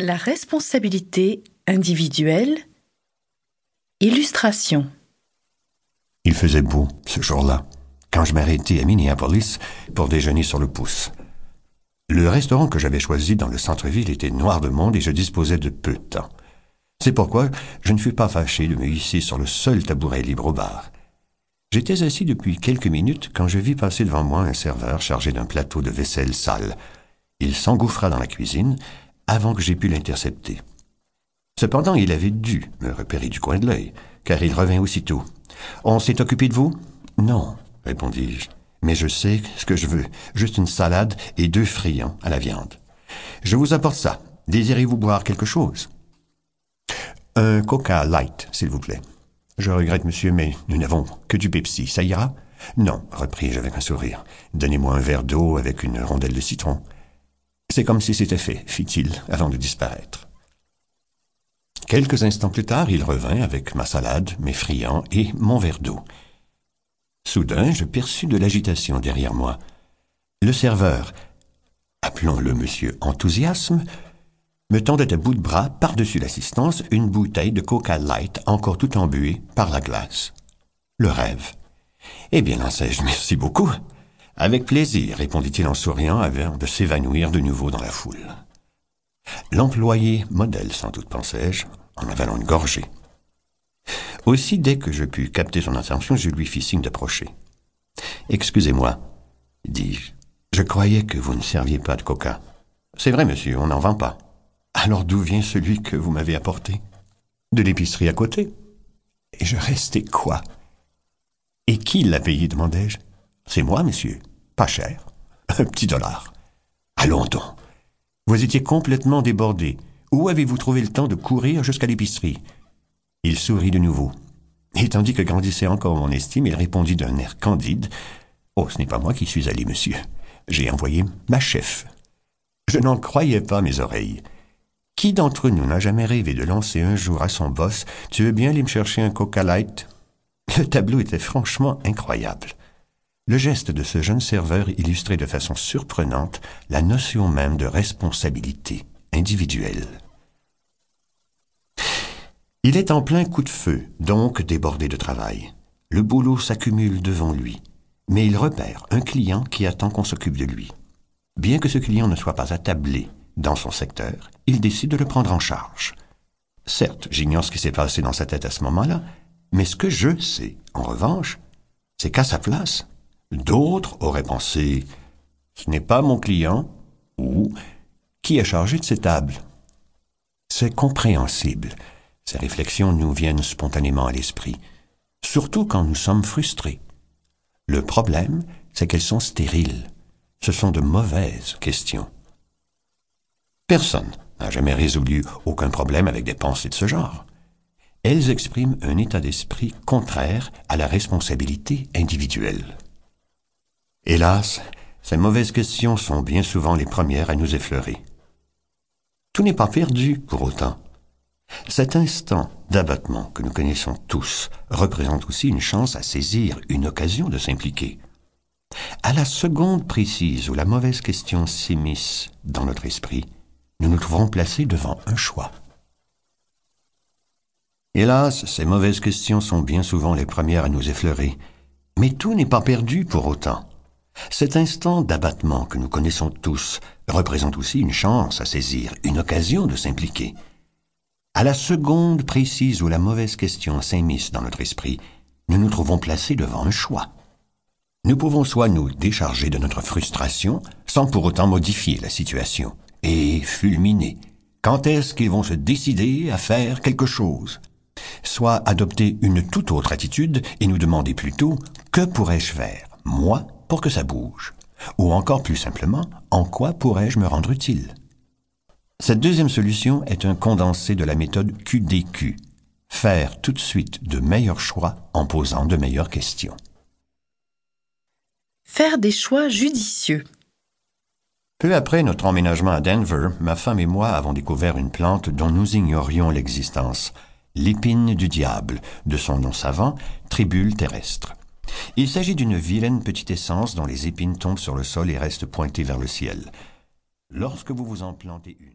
La responsabilité individuelle. Illustration. Il faisait beau ce jour-là, quand je m'arrêtais à Minneapolis pour déjeuner sur le pouce. Le restaurant que j'avais choisi dans le centre-ville était noir de monde et je disposais de peu de temps. C'est pourquoi je ne fus pas fâché de me hisser sur le seul tabouret libre au bar. J'étais assis depuis quelques minutes quand je vis passer devant moi un serveur chargé d'un plateau de vaisselle sale. Il s'engouffra dans la cuisine avant que j'aie pu l'intercepter. Cependant, il avait dû me repérer du coin de l'œil, car il revint aussitôt. On s'est occupé de vous? Non, répondis-je. Mais je sais ce que je veux. Juste une salade et deux friands à la viande. Je vous apporte ça. Désirez-vous boire quelque chose? Un coca light, s'il vous plaît. Je regrette, monsieur, mais nous n'avons que du Pepsi. Ça ira? Non, repris-je avec un sourire. Donnez-moi un verre d'eau avec une rondelle de citron. C'est comme si c'était fait, fit-il, avant de disparaître. Quelques instants plus tard, il revint avec ma salade, mes friands et mon verre d'eau. Soudain, je perçus de l'agitation derrière moi. Le serveur, appelons-le monsieur Enthousiasme, me tendait à bout de bras par-dessus l'assistance une bouteille de Coca Light encore tout embuée par la glace. Le rêve. Eh bien, en sais-je, merci beaucoup. Avec plaisir, répondit-il en souriant avant de s'évanouir de nouveau dans la foule. L'employé modèle, sans doute, pensai-je, en avalant une gorgée. Aussi, dès que je pus capter son attention, je lui fis signe d'approcher. Excusez-moi, dis-je. Je croyais que vous ne serviez pas de coca. C'est vrai, monsieur, on n'en vend pas. Alors d'où vient celui que vous m'avez apporté? De l'épicerie à côté. Et je restais quoi? Et qui l'a payé demandai-je? C'est moi, monsieur. Pas cher. Un petit dollar. Allons donc. Vous étiez complètement débordé. Où avez-vous trouvé le temps de courir jusqu'à l'épicerie? Il sourit de nouveau. Et tandis que grandissait encore mon estime, il répondit d'un air candide. Oh, ce n'est pas moi qui suis allé, monsieur. J'ai envoyé ma chef. Je n'en croyais pas mes oreilles. Qui d'entre nous n'a jamais rêvé de lancer un jour à son boss Tu veux bien aller me chercher un coca light? Le tableau était franchement incroyable. Le geste de ce jeune serveur illustrait de façon surprenante la notion même de responsabilité individuelle. Il est en plein coup de feu, donc débordé de travail. Le boulot s'accumule devant lui, mais il repère un client qui attend qu'on s'occupe de lui. Bien que ce client ne soit pas attablé dans son secteur, il décide de le prendre en charge. Certes, j'ignore ce qui s'est passé dans sa tête à ce moment-là, mais ce que je sais, en revanche, c'est qu'à sa place, D'autres auraient pensé Ce n'est pas mon client ou Qui est chargé de ces tables C'est compréhensible. Ces réflexions nous viennent spontanément à l'esprit, surtout quand nous sommes frustrés. Le problème, c'est qu'elles sont stériles. Ce sont de mauvaises questions. Personne n'a jamais résolu aucun problème avec des pensées de ce genre. Elles expriment un état d'esprit contraire à la responsabilité individuelle. Hélas, ces mauvaises questions sont bien souvent les premières à nous effleurer. Tout n'est pas perdu pour autant. Cet instant d'abattement que nous connaissons tous représente aussi une chance à saisir une occasion de s'impliquer. À la seconde précise où la mauvaise question s'immisce dans notre esprit, nous nous trouvons placés devant un choix. Hélas, ces mauvaises questions sont bien souvent les premières à nous effleurer, mais tout n'est pas perdu pour autant. Cet instant d'abattement que nous connaissons tous représente aussi une chance à saisir, une occasion de s'impliquer. À la seconde précise où la mauvaise question s'immisce dans notre esprit, nous nous trouvons placés devant un choix. Nous pouvons soit nous décharger de notre frustration sans pour autant modifier la situation, et fulminer. Quand est-ce qu'ils vont se décider à faire quelque chose? Soit adopter une toute autre attitude et nous demander plutôt que pourrais-je faire, moi, pour que ça bouge Ou encore plus simplement, en quoi pourrais-je me rendre utile? Cette deuxième solution est un condensé de la méthode QDQ. Faire tout de suite de meilleurs choix en posant de meilleures questions. Faire des choix judicieux. Peu après notre emménagement à Denver, ma femme et moi avons découvert une plante dont nous ignorions l'existence, l'épine du diable, de son nom savant, tribule terrestre. Il s'agit d'une vilaine petite essence dont les épines tombent sur le sol et restent pointées vers le ciel. Lorsque vous vous en plantez une,